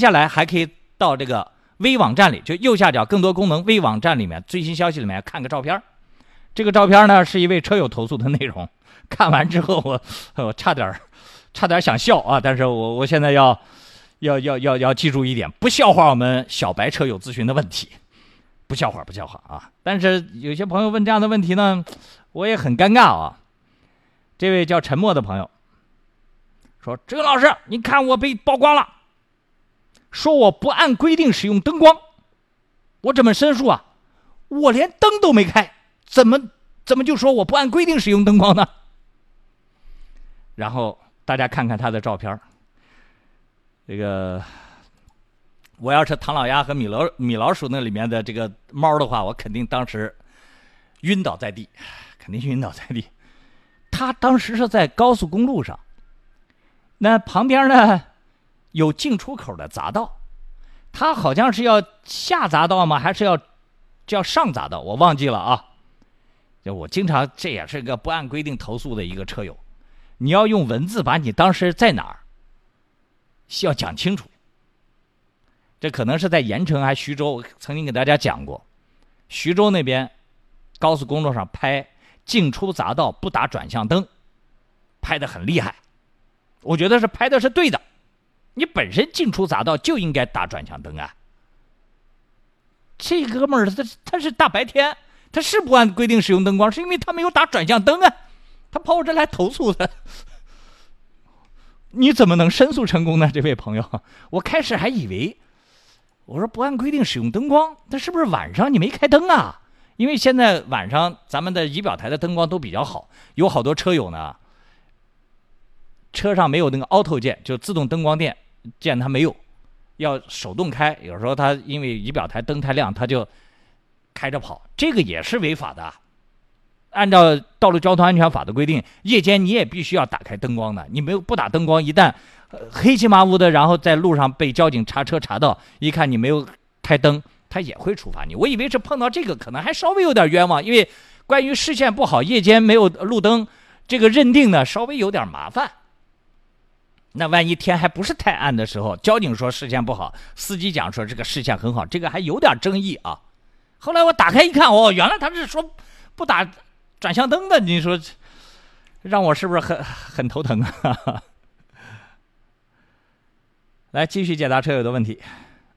接下来还可以到这个微网站里，就右下角更多功能微网站里面最新消息里面看个照片这个照片呢是一位车友投诉的内容，看完之后我我差点 差点想笑啊！但是我我现在要要要要要记住一点，不笑话我们小白车友咨询的问题，不笑话不笑话啊！但是有些朋友问这样的问题呢，我也很尴尬啊。这位叫沉默的朋友说：“这个老师，你看我被曝光了，说我不按规定使用灯光，我怎么申诉啊？我连灯都没开。”怎么怎么就说我不按规定使用灯光呢？然后大家看看他的照片这个我要是唐老鸭和米老米老鼠那里面的这个猫的话，我肯定当时晕倒在地，肯定晕倒在地。他当时是在高速公路上，那旁边呢有进出口的匝道，它好像是要下匝道吗？还是要叫上匝道？我忘记了啊。就我经常，这也是个不按规定投诉的一个车友。你要用文字把你当时在哪儿，需要讲清楚。这可能是在盐城还徐州，曾经给大家讲过，徐州那边高速公路上拍进出匝道不打转向灯，拍的很厉害。我觉得是拍的是对的，你本身进出匝道就应该打转向灯啊。这哥们儿他他是大白天。他是不按规定使用灯光，是因为他没有打转向灯啊！他跑我这来投诉的，你怎么能申诉成功呢？这位朋友，我开始还以为，我说不按规定使用灯光，那是不是晚上你没开灯啊？因为现在晚上咱们的仪表台的灯光都比较好，有好多车友呢，车上没有那个 auto 键，就自动灯光电键，它没有，要手动开。有时候他因为仪表台灯太亮，他就。开着跑，这个也是违法的。按照《道路交通安全法》的规定，夜间你也必须要打开灯光的。你没有不打灯光，一旦黑漆麻乌的，然后在路上被交警查车查到，一看你没有开灯，他也会处罚你。我以为是碰到这个可能还稍微有点冤枉，因为关于视线不好，夜间没有路灯，这个认定呢稍微有点麻烦。那万一天还不是太暗的时候，交警说视线不好，司机讲说这个视线很好，这个还有点争议啊。后来我打开一看，哦，原来他是说不打转向灯的。你说让我是不是很很头疼啊？来继续解答车友的问题。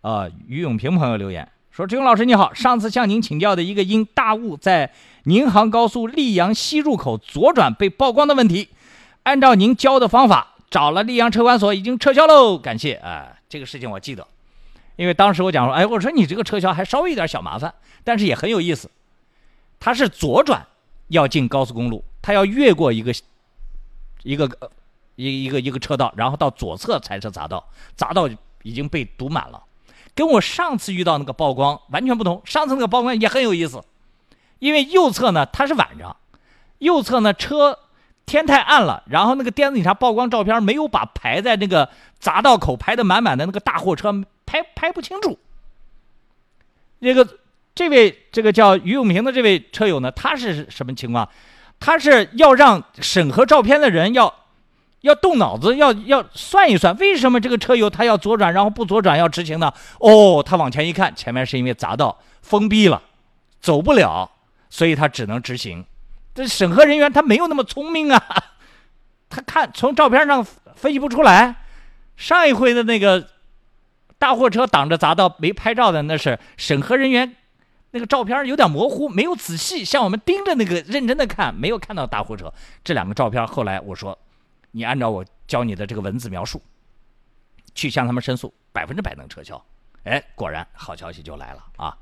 啊，于永平朋友留言说：“志勇老师你好，上次向您请教的一个因大雾在宁杭高速溧阳西入口左转被曝光的问题，按照您教的方法找了溧阳车管所，已经撤销喽，感谢。啊，这个事情我记得。”因为当时我讲说，哎，我说你这个撤销还稍微有点小麻烦，但是也很有意思。他是左转要进高速公路，他要越过一个一个一一个一个车道，然后到左侧才是匝道，匝道已经被堵满了。跟我上次遇到那个曝光完全不同，上次那个曝光也很有意思，因为右侧呢它是晚上，右侧呢车天太暗了，然后那个电子警察曝光照片没有把排在那个匝道口排的满满的那个大货车。拍拍不清楚。那个这位这个叫于永平的这位车友呢，他是什么情况？他是要让审核照片的人要要动脑子，要要算一算，为什么这个车友他要左转，然后不左转要直行呢？哦，他往前一看，前面是因为匝道封闭了，走不了，所以他只能直行。这审核人员他没有那么聪明啊，他看从照片上分析不出来。上一回的那个。大货车挡着匝道没拍照的，那是审核人员，那个照片有点模糊，没有仔细像我们盯着那个认真的看，没有看到大货车。这两个照片后来我说，你按照我教你的这个文字描述，去向他们申诉，百分之百能撤销。哎，果然好消息就来了啊！